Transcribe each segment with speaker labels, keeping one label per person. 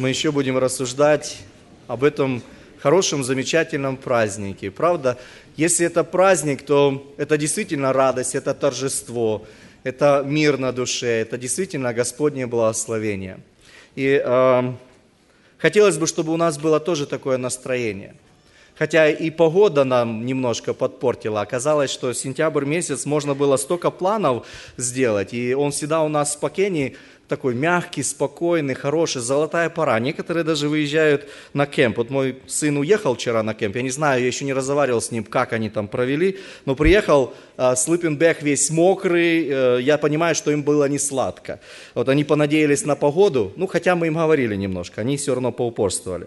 Speaker 1: мы еще будем рассуждать об этом хорошем, замечательном празднике. Правда, если это праздник, то это действительно радость, это торжество, это мир на душе, это действительно Господнее благословение. И э, хотелось бы, чтобы у нас было тоже такое настроение. Хотя и погода нам немножко подпортила. Оказалось, что сентябрь месяц можно было столько планов сделать, и он всегда у нас в Пакене такой мягкий, спокойный, хороший, золотая пора. Некоторые даже выезжают на кемп. Вот мой сын уехал вчера на кемп, я не знаю, я еще не разговаривал с ним, как они там провели, но приехал, э, Слыпенбег весь мокрый, э, я понимаю, что им было не сладко. Вот они понадеялись на погоду, ну хотя мы им говорили немножко, они все равно поупорствовали.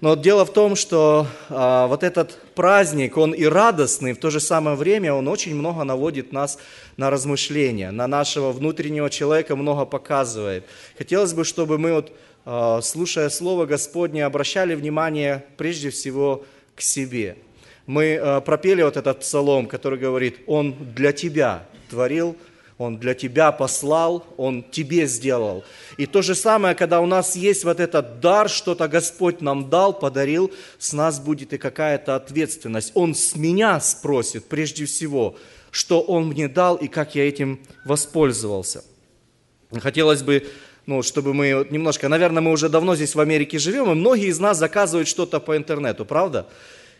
Speaker 1: Но дело в том, что а, вот этот праздник, он и радостный, в то же самое время он очень много наводит нас на размышления, на нашего внутреннего человека много показывает. Хотелось бы, чтобы мы, вот, а, слушая Слово Господне, обращали внимание прежде всего к себе. Мы а, пропели вот этот псалом, который говорит, «Он для тебя творил он для тебя послал, Он тебе сделал. И то же самое, когда у нас есть вот этот дар, что-то Господь нам дал, подарил, с нас будет и какая-то ответственность. Он с меня спросит прежде всего, что Он мне дал и как я этим воспользовался. Хотелось бы ну, чтобы мы немножко, наверное, мы уже давно здесь в Америке живем, и многие из нас заказывают что-то по интернету, правда?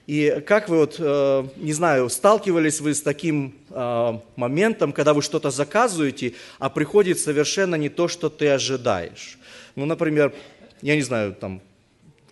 Speaker 1: И как вы вот, э, не знаю, сталкивались вы с таким э, моментом, когда вы что-то заказываете, а приходит совершенно не то, что ты ожидаешь? Ну, например, я не знаю, там,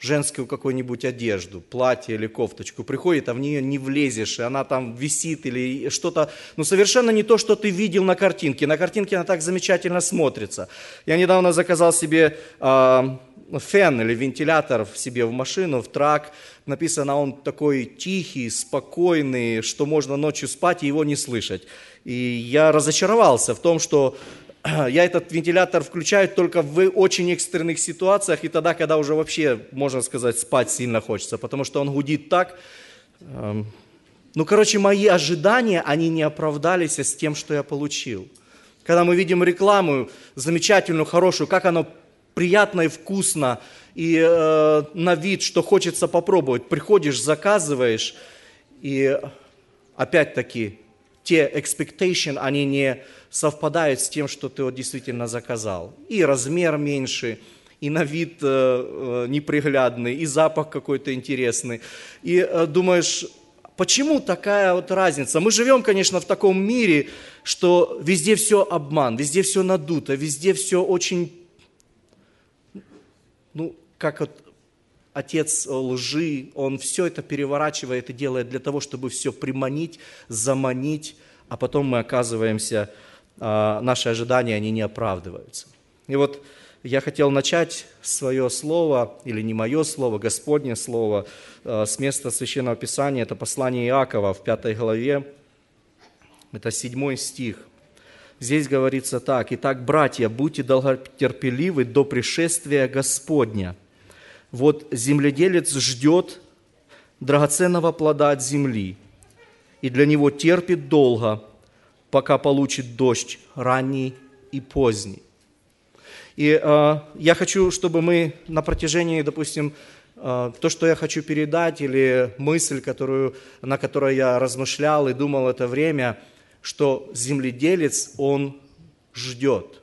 Speaker 1: женскую какую-нибудь одежду, платье или кофточку, приходит, а в нее не влезешь, и она там висит или что-то, ну совершенно не то, что ты видел на картинке. На картинке она так замечательно смотрится. Я недавно заказал себе э, фен или вентилятор в себе в машину, в трак. Написано, он такой тихий, спокойный, что можно ночью спать и его не слышать. И я разочаровался в том, что я этот вентилятор включаю только в очень экстренных ситуациях и тогда, когда уже вообще, можно сказать, спать сильно хочется, потому что он гудит так. Эм, ну, короче, мои ожидания, они не оправдались с тем, что я получил. Когда мы видим рекламу замечательную, хорошую, как оно приятно и вкусно, и э, на вид, что хочется попробовать. Приходишь, заказываешь, и опять-таки те expectation, они не совпадают с тем, что ты вот действительно заказал. И размер меньше, и на вид э, э, неприглядный, и запах какой-то интересный. И э, думаешь, почему такая вот разница? Мы живем, конечно, в таком мире, что везде все обман, везде все надуто, везде все очень ну, как вот отец лжи, он все это переворачивает и делает для того, чтобы все приманить, заманить, а потом мы оказываемся, наши ожидания, они не оправдываются. И вот я хотел начать свое слово, или не мое слово, Господнее слово, а, с места Священного Писания, это послание Иакова в пятой главе, это седьмой стих – Здесь говорится так. «Итак, братья, будьте долготерпеливы до пришествия Господня. Вот земледелец ждет драгоценного плода от земли, и для него терпит долго, пока получит дождь ранний и поздний». И э, я хочу, чтобы мы на протяжении, допустим, э, то, что я хочу передать, или мысль, которую, на которой я размышлял и думал это время – что земледелец, он ждет.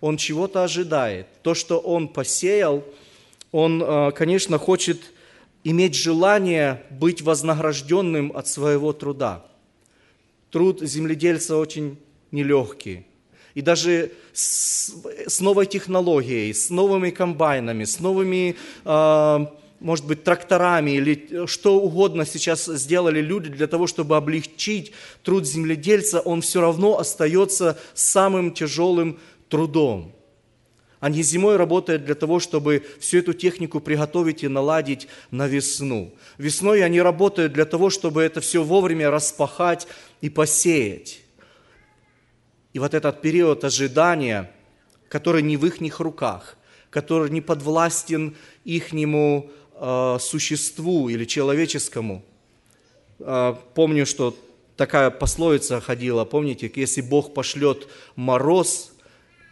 Speaker 1: Он чего-то ожидает. То, что он посеял, он, э, конечно, хочет иметь желание быть вознагражденным от своего труда. Труд земледельца очень нелегкий. И даже с, с новой технологией, с новыми комбайнами, с новыми э, может быть, тракторами или что угодно сейчас сделали люди для того, чтобы облегчить труд земледельца, он все равно остается самым тяжелым трудом. Они зимой работают для того, чтобы всю эту технику приготовить и наладить на весну. Весной они работают для того, чтобы это все вовремя распахать и посеять. И вот этот период ожидания, который не в их руках, который не подвластен ихнему Э, существу или человеческому. Э, помню, что такая пословица ходила, помните, если Бог пошлет мороз,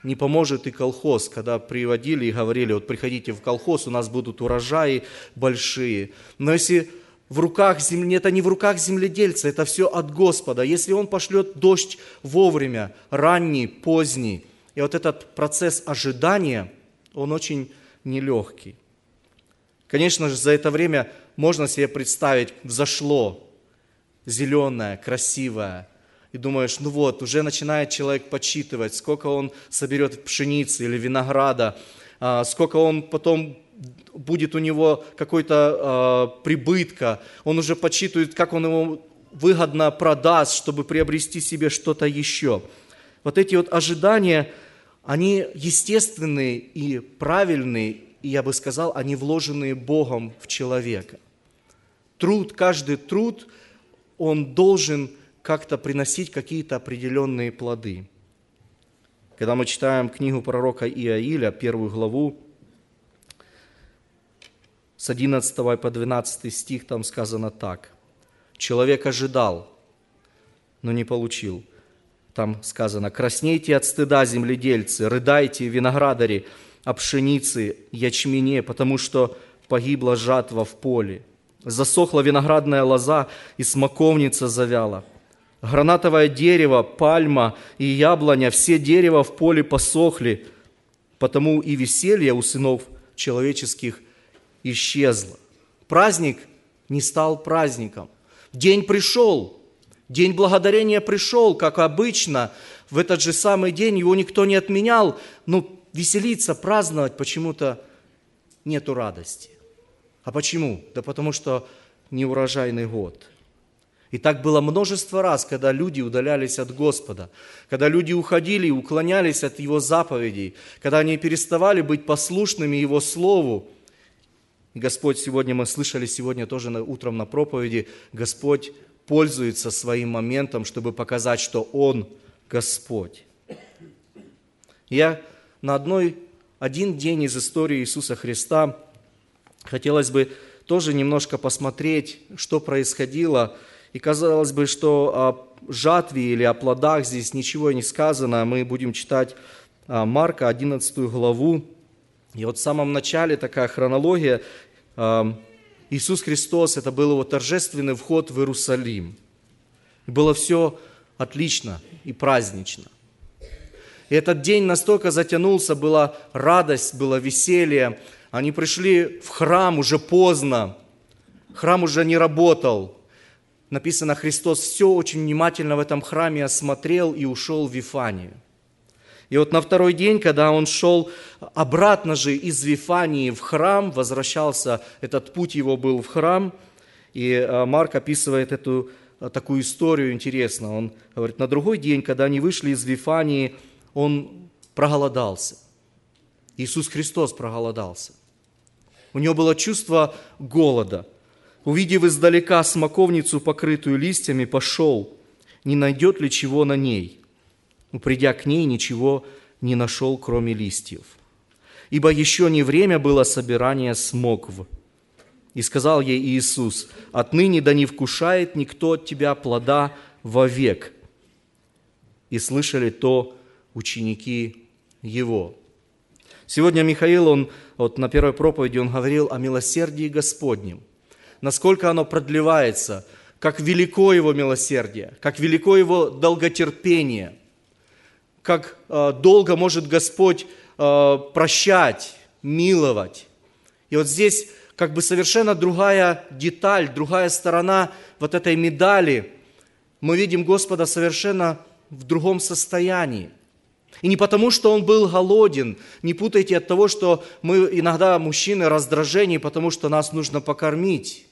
Speaker 1: не поможет и колхоз, когда приводили и говорили, вот приходите в колхоз, у нас будут урожаи большие. Но если в руках земли, это не в руках земледельца, это все от Господа. Если Он пошлет дождь вовремя, ранний, поздний, и вот этот процесс ожидания, он очень нелегкий. Конечно же, за это время можно себе представить, взошло зеленое, красивое, и думаешь, ну вот, уже начинает человек подсчитывать, сколько он соберет пшеницы или винограда, а, сколько он потом будет у него какой-то э, прибытка, он уже подсчитывает, как он его выгодно продаст, чтобы приобрести себе что-то еще. Вот эти вот ожидания, они естественные и правильные, и я бы сказал, они вложенные Богом в человека. Труд, каждый труд, он должен как-то приносить какие-то определенные плоды. Когда мы читаем книгу пророка Иаиля, первую главу, с 11 по 12 стих там сказано так. Человек ожидал, но не получил. Там сказано, краснейте от стыда, земледельцы, рыдайте, виноградари, о пшенице, ячмене, потому что погибла жатва в поле. Засохла виноградная лоза, и смоковница завяла. Гранатовое дерево, пальма и яблоня, все дерева в поле посохли, потому и веселье у сынов человеческих исчезла. Праздник не стал праздником. День пришел, день благодарения пришел, как обычно. В этот же самый день его никто не отменял. Но веселиться, праздновать почему-то нету радости. А почему? Да потому что неурожайный год. И так было множество раз, когда люди удалялись от Господа, когда люди уходили и уклонялись от Его заповедей, когда они переставали быть послушными Его Слову, Господь, сегодня мы слышали, сегодня тоже утром на проповеди, Господь пользуется своим моментом, чтобы показать, что Он Господь. Я на одной, один день из истории Иисуса Христа хотелось бы тоже немножко посмотреть, что происходило. И казалось бы, что о жатве или о плодах здесь ничего не сказано. Мы будем читать а, Марка 11 главу. И вот в самом начале такая хронология Иисус Христос, это был его торжественный вход в Иерусалим. Было все отлично и празднично. И этот день настолько затянулся, была радость, было веселье. Они пришли в храм уже поздно. Храм уже не работал. Написано, Христос все очень внимательно в этом храме осмотрел и ушел в Вифанию. И вот на второй день, когда он шел обратно же из Вифании в храм, возвращался, этот путь его был в храм, и э, Марк описывает эту э, такую историю интересно. Он говорит, на другой день, когда они вышли из Вифании, он проголодался. Иисус Христос проголодался. У него было чувство голода. Увидев издалека смоковницу, покрытую листьями, пошел, не найдет ли чего на ней но придя к ней, ничего не нашел, кроме листьев. Ибо еще не время было собирания смокв. И сказал ей Иисус, «Отныне да не вкушает никто от тебя плода вовек». И слышали то ученики Его. Сегодня Михаил, он вот на первой проповеди, он говорил о милосердии Господнем. Насколько оно продлевается, как велико Его милосердие, как велико Его долготерпение – как э, долго может Господь э, прощать, миловать. И вот здесь как бы совершенно другая деталь, другая сторона вот этой медали. Мы видим Господа совершенно в другом состоянии. И не потому, что он был голоден, не путайте от того, что мы иногда, мужчины, раздражение, потому что нас нужно покормить.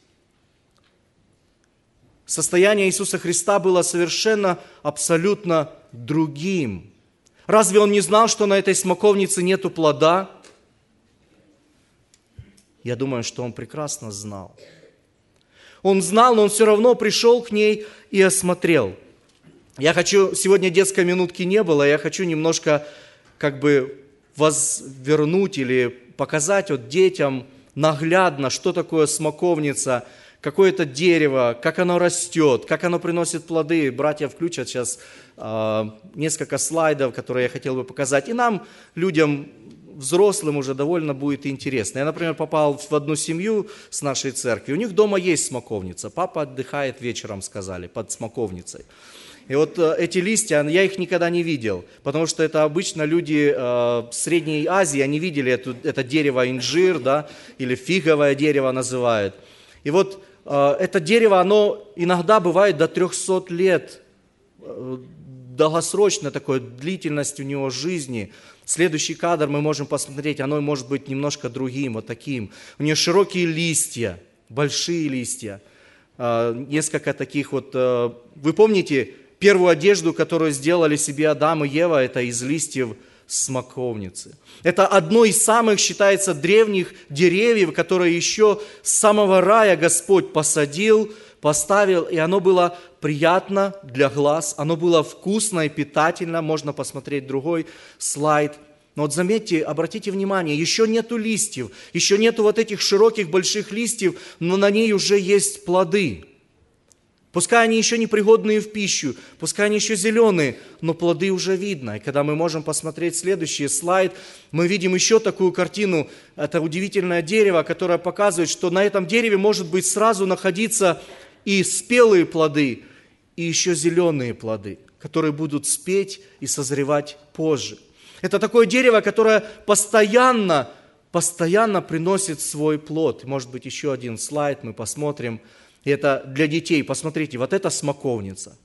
Speaker 1: Состояние Иисуса Христа было совершенно, абсолютно другим. Разве он не знал, что на этой смоковнице нету плода? Я думаю, что он прекрасно знал. Он знал, но он все равно пришел к ней и осмотрел. Я хочу, сегодня детской минутки не было, я хочу немножко как бы возвернуть или показать вот детям наглядно, что такое смоковница, какое-то дерево, как оно растет, как оно приносит плоды. Братья включат сейчас э, несколько слайдов, которые я хотел бы показать. И нам, людям, взрослым уже довольно будет интересно. Я, например, попал в одну семью с нашей церкви. У них дома есть смоковница. Папа отдыхает вечером, сказали, под смоковницей. И вот э, эти листья, я их никогда не видел, потому что это обычно люди э, Средней Азии, они видели это, это дерево инжир, да, или фиговое дерево называют. И вот это дерево, оно иногда бывает до 300 лет, э, долгосрочно такой длительность у него жизни. Следующий кадр мы можем посмотреть, оно может быть немножко другим, вот таким. У нее широкие листья, большие листья, э, несколько таких вот, э, вы помните, Первую одежду, которую сделали себе Адам и Ева, это из листьев смоковницы. Это одно из самых, считается, древних деревьев, которые еще с самого рая Господь посадил, поставил, и оно было приятно для глаз, оно было вкусно и питательно. Можно посмотреть другой слайд. Но вот заметьте, обратите внимание, еще нету листьев, еще нету вот этих широких больших листьев, но на ней уже есть плоды. Пускай они еще не пригодные в пищу, пускай они еще зеленые, но плоды уже видно. И когда мы можем посмотреть следующий слайд, мы видим еще такую картину. Это удивительное дерево, которое показывает, что на этом дереве может быть сразу находиться и спелые плоды, и еще зеленые плоды, которые будут спеть и созревать позже. Это такое дерево, которое постоянно, постоянно приносит свой плод. Может быть, еще один слайд мы посмотрим – и это для детей. Посмотрите, вот это смоковница,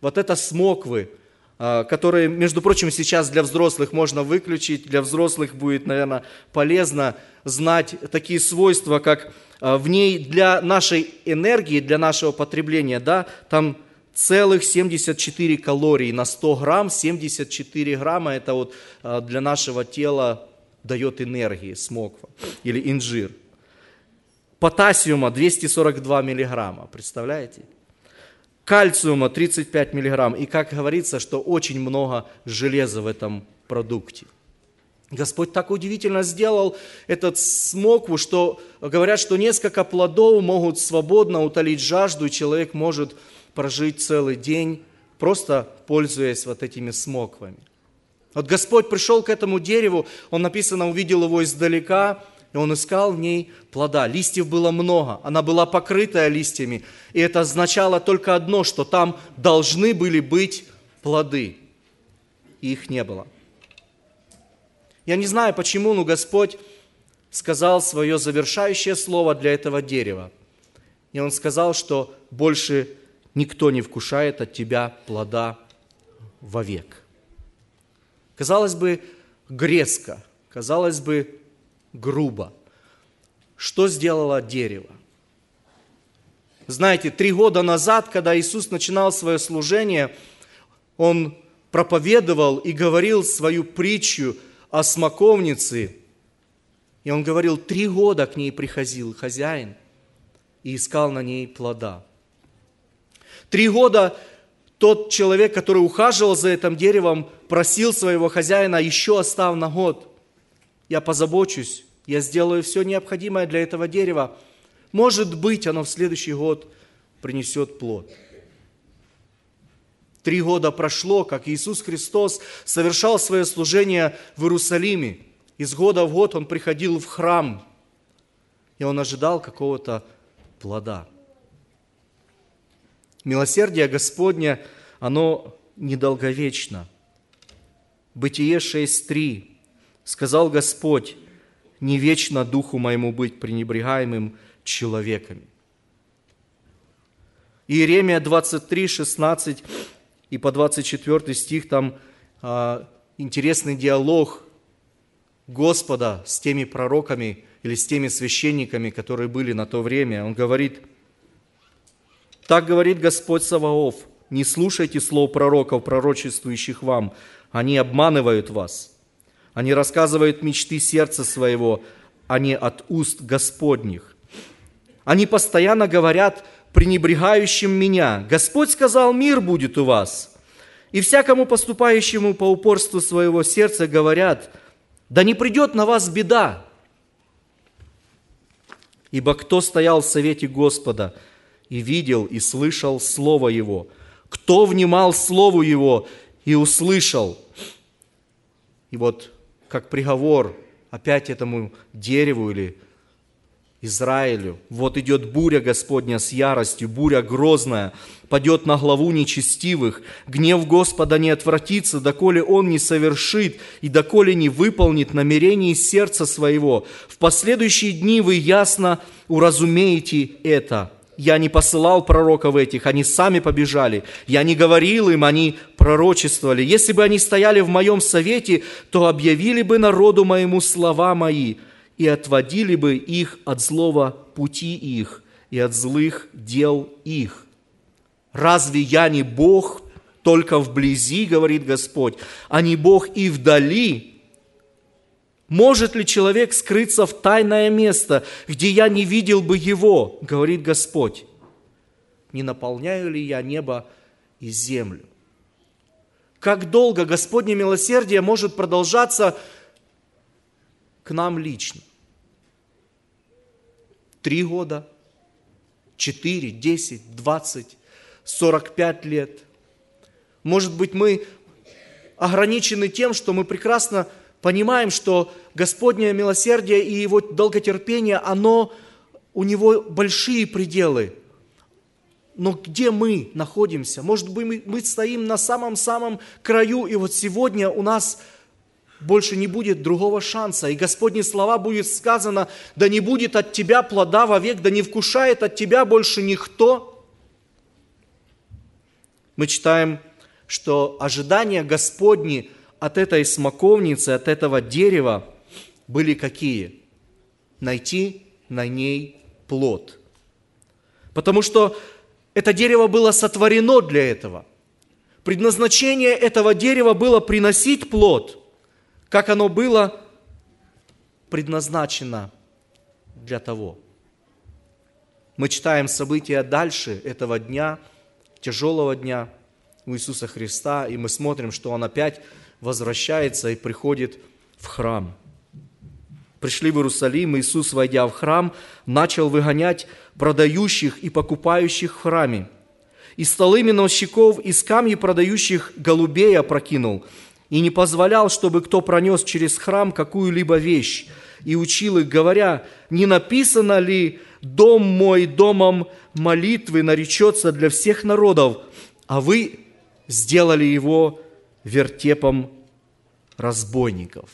Speaker 1: вот это смоквы, а, которые, между прочим, сейчас для взрослых можно выключить. Для взрослых будет, наверное, полезно знать такие свойства, как а, в ней для нашей энергии, для нашего потребления, да, там целых 74 калории на 100 грамм, 74 грамма это вот а, для нашего тела дает энергии смоква или инжир потасиума 242 миллиграмма, представляете? Кальциума 35 миллиграмм. И как говорится, что очень много железа в этом продукте. Господь так удивительно сделал этот смокву, что говорят, что несколько плодов могут свободно утолить жажду, и человек может прожить целый день, просто пользуясь вот этими смоквами. Вот Господь пришел к этому дереву, Он написано, увидел его издалека, и он искал в ней плода. Листьев было много, она была покрытая листьями. И это означало только одно, что там должны были быть плоды. И их не было. Я не знаю почему, но Господь сказал свое завершающее слово для этого дерева. И Он сказал, что больше никто не вкушает от тебя плода вовек. Казалось бы, грезко, казалось бы, грубо. Что сделало дерево? Знаете, три года назад, когда Иисус начинал свое служение, Он проповедовал и говорил свою притчу о смоковнице. И Он говорил, три года к ней приходил хозяин и искал на ней плода. Три года тот человек, который ухаживал за этим деревом, просил своего хозяина, еще оставь на год я позабочусь, я сделаю все необходимое для этого дерева. Может быть, оно в следующий год принесет плод. Три года прошло, как Иисус Христос совершал свое служение в Иерусалиме. Из года в год Он приходил в храм, и Он ожидал какого-то плода. Милосердие Господня, оно недолговечно. Бытие 6.3 сказал Господь, не вечно духу моему быть пренебрегаемым человеками. Иеремия 23, 16 и по 24 стих, там а, интересный диалог Господа с теми пророками или с теми священниками, которые были на то время. Он говорит, так говорит Господь Саваоф, не слушайте слов пророков, пророчествующих вам, они обманывают вас – они рассказывают мечты сердца своего, а не от уст Господних. Они постоянно говорят пренебрегающим меня, Господь сказал, мир будет у вас. И всякому поступающему по упорству своего сердца говорят, да не придет на вас беда. Ибо кто стоял в совете Господа и видел и слышал Слово Его? Кто внимал Слову Его и услышал? И вот как приговор опять этому дереву или Израилю. Вот идет буря Господня с яростью, буря грозная, падет на главу нечестивых. Гнев Господа не отвратится, доколе Он не совершит и доколе не выполнит намерений сердца своего. В последующие дни вы ясно уразумеете это. Я не посылал пророков этих, они сами побежали. Я не говорил им, они пророчествовали. Если бы они стояли в моем совете, то объявили бы народу моему слова мои – и отводили бы их от злого пути их и от злых дел их. Разве я не Бог только вблизи, говорит Господь, а не Бог и вдали? Может ли человек скрыться в тайное место, где я не видел бы его, говорит Господь? Не наполняю ли я небо и землю? Как долго Господне милосердие может продолжаться к нам лично? Три года, четыре, десять, двадцать, сорок пять лет. Может быть, мы ограничены тем, что мы прекрасно понимаем, что Господнее милосердие и Его долготерпение, оно, у Него большие пределы. Но где мы находимся? Может быть, мы, мы стоим на самом-самом краю, и вот сегодня у нас больше не будет другого шанса. И Господни слова будет сказано, да не будет от тебя плода вовек, да не вкушает от тебя больше никто. Мы читаем, что ожидания Господни от этой смоковницы, от этого дерева были какие? Найти на ней плод. Потому что это дерево было сотворено для этого. Предназначение этого дерева было приносить плод – как оно было предназначено для того. Мы читаем события дальше этого дня, тяжелого дня у Иисуса Христа, и мы смотрим, что Он опять возвращается и приходит в храм. Пришли в Иерусалим, Иисус, войдя в храм, начал выгонять продающих и покупающих в храме. И столы миновщиков из камней продающих голубей опрокинул – и не позволял, чтобы кто пронес через храм какую-либо вещь, и учил их, говоря, не написано ли «Дом мой домом молитвы наречется для всех народов», а вы сделали его вертепом разбойников.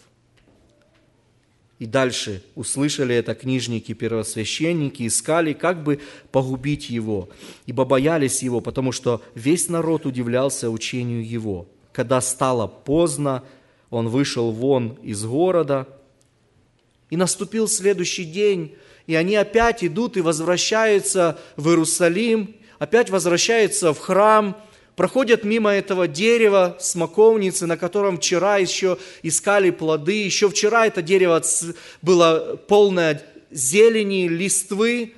Speaker 1: И дальше услышали это книжники, первосвященники, искали, как бы погубить его, ибо боялись его, потому что весь народ удивлялся учению его – когда стало поздно, он вышел вон из города, и наступил следующий день, и они опять идут и возвращаются в Иерусалим, опять возвращаются в храм, проходят мимо этого дерева, смоковницы, на котором вчера еще искали плоды, еще вчера это дерево было полное зелени, листвы,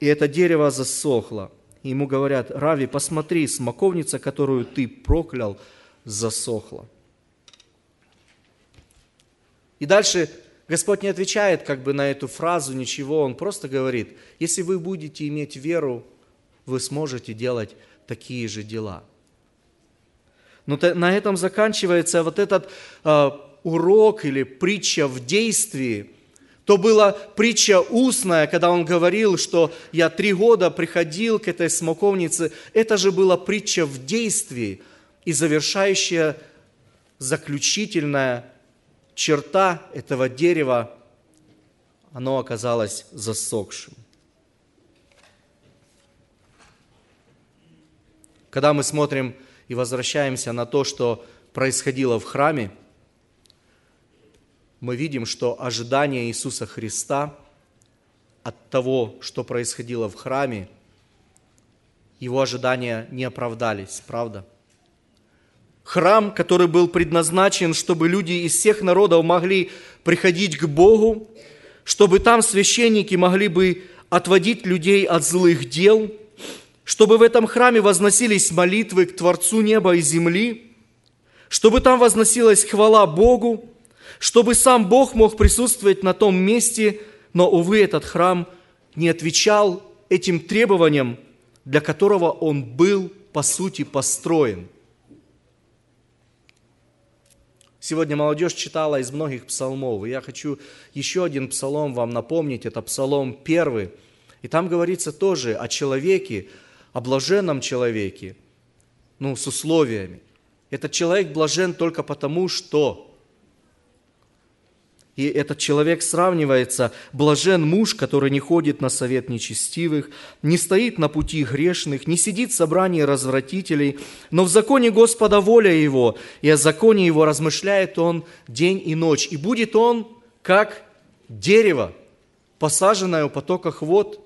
Speaker 1: и это дерево засохло. Ему говорят, Рави, посмотри, смоковница, которую ты проклял, засохло. И дальше Господь не отвечает как бы на эту фразу ничего, Он просто говорит, если вы будете иметь веру, вы сможете делать такие же дела. Но на этом заканчивается вот этот э, урок или притча в действии. То была притча устная, когда он говорил, что я три года приходил к этой смоковнице. Это же была притча в действии – и завершающая, заключительная черта этого дерева, оно оказалось засохшим. Когда мы смотрим и возвращаемся на то, что происходило в храме, мы видим, что ожидания Иисуса Христа от того, что происходило в храме, его ожидания не оправдались, правда? Храм, который был предназначен, чтобы люди из всех народов могли приходить к Богу, чтобы там священники могли бы отводить людей от злых дел, чтобы в этом храме возносились молитвы к Творцу неба и земли, чтобы там возносилась хвала Богу, чтобы сам Бог мог присутствовать на том месте, но, увы, этот храм не отвечал этим требованиям, для которого он был, по сути, построен. Сегодня молодежь читала из многих псалмов, и я хочу еще один псалом вам напомнить, это псалом первый. И там говорится тоже о человеке, о блаженном человеке, ну, с условиями. Этот человек блажен только потому, что и этот человек сравнивается, блажен муж, который не ходит на совет нечестивых, не стоит на пути грешных, не сидит в собрании развратителей, но в законе Господа воля его, и о законе его размышляет он день и ночь. И будет он как дерево, посаженное у потоках вод,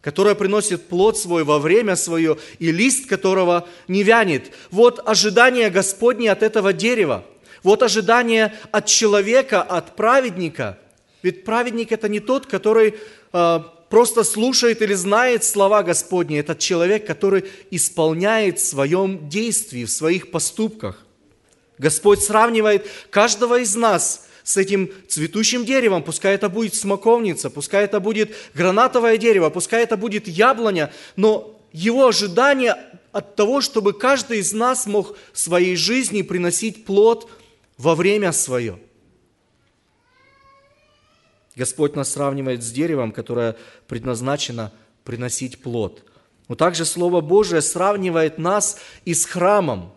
Speaker 1: которое приносит плод свой во время свое, и лист которого не вянет. Вот ожидание Господне от этого дерева – вот ожидание от человека, от праведника. Ведь праведник это не тот, который э, просто слушает или знает слова Господни. Это человек, который исполняет в своем действии, в своих поступках. Господь сравнивает каждого из нас с этим цветущим деревом, пускай это будет смоковница, пускай это будет гранатовое дерево, пускай это будет яблоня, но его ожидание от того, чтобы каждый из нас мог в своей жизни приносить плод во время свое. Господь нас сравнивает с деревом, которое предназначено приносить плод. Но также Слово Божие сравнивает нас и с храмом.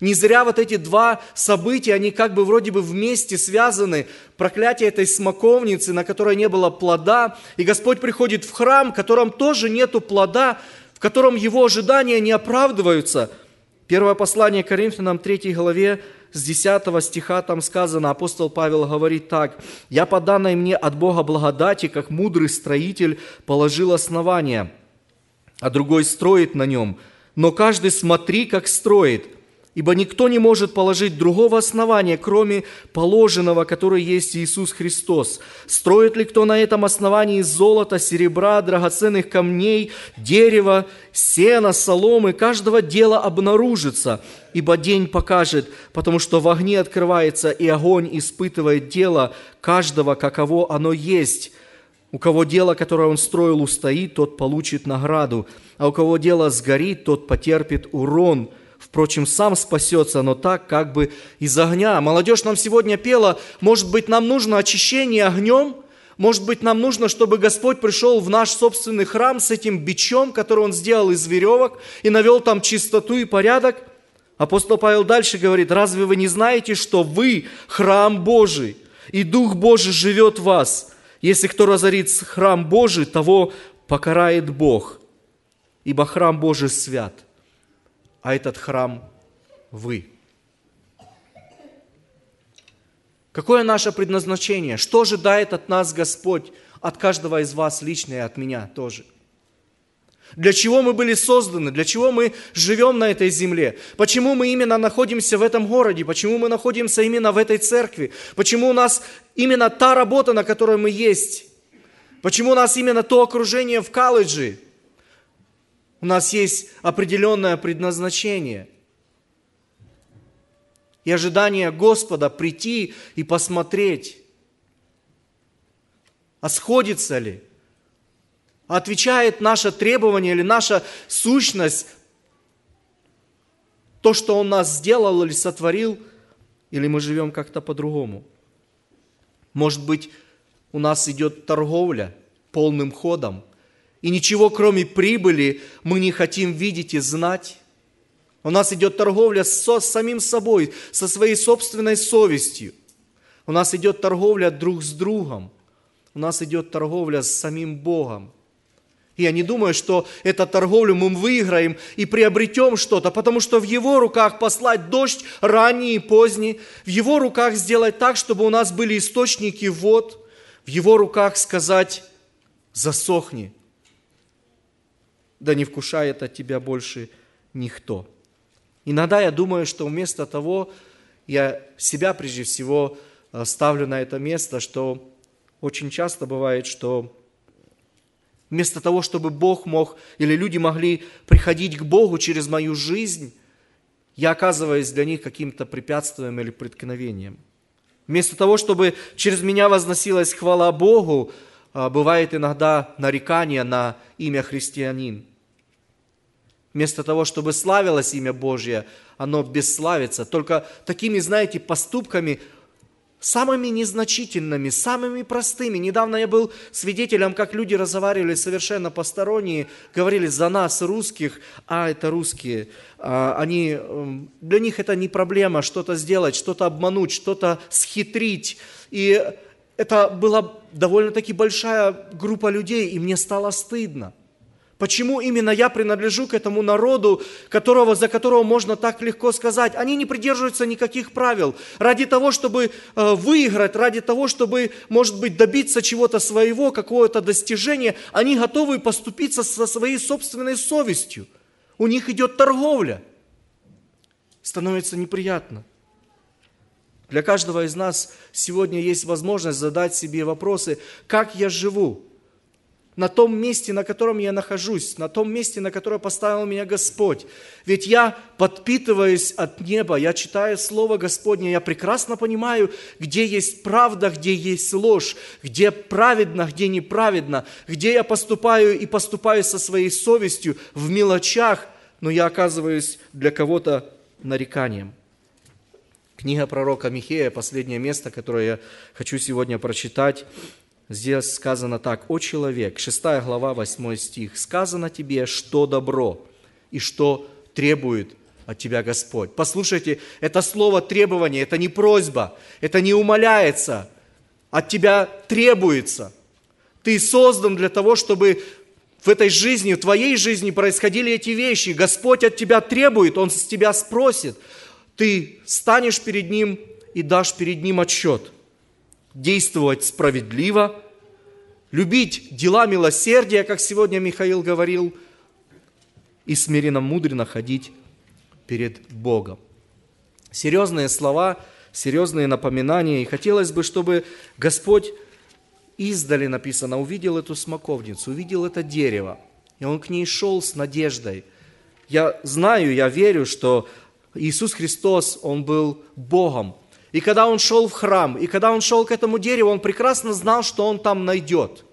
Speaker 1: Не зря вот эти два события, они как бы вроде бы вместе связаны. Проклятие этой смоковницы, на которой не было плода, и Господь приходит в храм, в котором тоже нету плода, в котором его ожидания не оправдываются. Первое послание Коринфянам 3 главе с 10 стиха там сказано, апостол Павел говорит так, «Я по данной мне от Бога благодати, как мудрый строитель, положил основание, а другой строит на нем. Но каждый смотри, как строит, Ибо никто не может положить другого основания, кроме положенного, которое есть Иисус Христос. Строит ли кто на этом основании золота, серебра, драгоценных камней, дерева, сена, соломы, каждого дела обнаружится, ибо день покажет, потому что в огне открывается, и огонь испытывает дело каждого, каково оно есть. У кого дело, которое он строил, устоит, тот получит награду, а у кого дело сгорит, тот потерпит урон – впрочем, сам спасется, но так как бы из огня. Молодежь нам сегодня пела, может быть, нам нужно очищение огнем, может быть, нам нужно, чтобы Господь пришел в наш собственный храм с этим бичом, который Он сделал из веревок, и навел там чистоту и порядок. Апостол Павел дальше говорит, разве вы не знаете, что вы храм Божий, и Дух Божий живет в вас? Если кто разорит храм Божий, того покарает Бог, ибо храм Божий свят – а этот храм вы. Какое наше предназначение? Что ожидает от нас Господь, от каждого из вас лично и от меня тоже? Для чего мы были созданы? Для чего мы живем на этой земле? Почему мы именно находимся в этом городе? Почему мы находимся именно в этой церкви? Почему у нас именно та работа, на которой мы есть? Почему у нас именно то окружение в колледже? У нас есть определенное предназначение. И ожидание Господа прийти и посмотреть, а сходится ли, отвечает наше требование или наша сущность, то, что Он нас сделал или сотворил, или мы живем как-то по-другому. Может быть, у нас идет торговля полным ходом – и ничего, кроме прибыли, мы не хотим видеть и знать. У нас идет торговля со, с самим собой, со своей собственной совестью. У нас идет торговля друг с другом. У нас идет торговля с самим Богом. И я не думаю, что эту торговлю мы выиграем и приобретем что-то, потому что в Его руках послать дождь ранний и поздний, в Его руках сделать так, чтобы у нас были источники вод, в Его руках сказать «засохни», да не вкушает от тебя больше никто. Иногда я думаю, что вместо того, я себя прежде всего э, ставлю на это место, что очень часто бывает, что вместо того, чтобы Бог мог, или люди могли приходить к Богу через мою жизнь, я оказываюсь для них каким-то препятствием или преткновением. Вместо того, чтобы через меня возносилась хвала Богу, а, бывает иногда нарекание на имя христианин. Вместо того, чтобы славилось имя Божье, оно бесславится. Только такими, знаете, поступками самыми незначительными, самыми простыми. Недавно я был свидетелем, как люди разговаривали совершенно посторонние, говорили за нас, русских, а это русские. А, они, эм, для них это не проблема что-то сделать, что-то обмануть, что-то схитрить. И это была довольно-таки большая группа людей, и мне стало стыдно. Почему именно я принадлежу к этому народу, которого, за которого можно так легко сказать? Они не придерживаются никаких правил. Ради того, чтобы э, выиграть, ради того, чтобы, может быть, добиться чего-то своего, какого-то достижения, они готовы поступиться со своей собственной совестью. У них идет торговля. Становится неприятно. Для каждого из нас сегодня есть возможность задать себе вопросы, как я живу, на том месте, на котором я нахожусь, на том месте, на которое поставил меня Господь. Ведь я подпитываюсь от неба, я читаю Слово Господне, я прекрасно понимаю, где есть правда, где есть ложь, где праведно, где неправедно, где я поступаю и поступаю со своей совестью в мелочах, но я оказываюсь для кого-то нареканием. Книга пророка Михея, последнее место, которое я хочу сегодня прочитать, Здесь сказано так, «О человек», 6 глава, 8 стих, «сказано тебе, что добро и что требует от тебя Господь». Послушайте, это слово требование, это не просьба, это не умоляется, от тебя требуется. Ты создан для того, чтобы в этой жизни, в твоей жизни происходили эти вещи. Господь от тебя требует, Он с тебя спросит. Ты станешь перед Ним и дашь перед Ним отчет – действовать справедливо, любить дела милосердия, как сегодня Михаил говорил, и смиренно мудренно ходить перед Богом. Серьезные слова, серьезные напоминания. И хотелось бы, чтобы Господь издали написано, увидел эту смоковницу, увидел это дерево, и он к ней шел с надеждой. Я знаю, я верю, что Иисус Христос, Он был Богом, и когда он шел в храм, и когда он шел к этому дереву, он прекрасно знал, что он там найдет.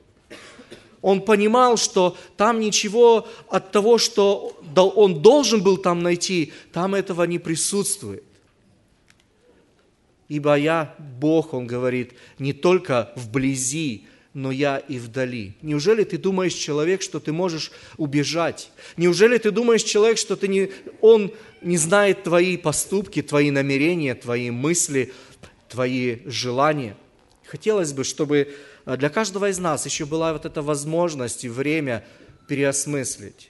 Speaker 1: Он понимал, что там ничего от того, что он должен был там найти, там этого не присутствует. Ибо я, Бог, он говорит, не только вблизи, но я и вдали. Неужели ты думаешь, человек, что ты можешь убежать? Неужели ты думаешь, человек, что ты не, он не знает твои поступки, твои намерения, твои мысли, твои желания? Хотелось бы, чтобы а, для каждого из нас еще была вот эта возможность и время переосмыслить.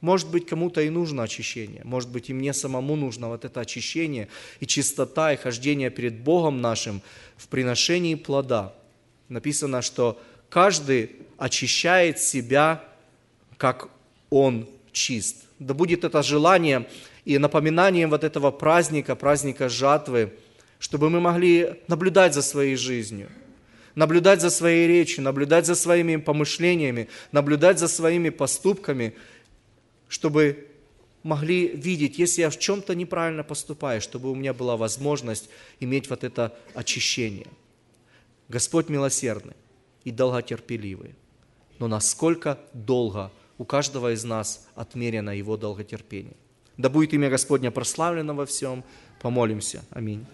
Speaker 1: Может быть, кому-то и нужно очищение, может быть, и мне самому нужно вот это очищение и чистота, и хождение перед Богом нашим в приношении плода – написано, что каждый очищает себя, как он чист. Да будет это желание и напоминанием вот этого праздника, праздника жатвы, чтобы мы могли наблюдать за своей жизнью, наблюдать за своей речью, наблюдать за своими помышлениями, наблюдать за своими поступками, чтобы могли видеть, если я в чем-то неправильно поступаю, чтобы у меня была возможность иметь вот это очищение – Господь милосердный и долготерпеливый. Но насколько долго у каждого из нас отмерено Его долготерпение. Да будет имя Господня прославлено во всем. Помолимся. Аминь.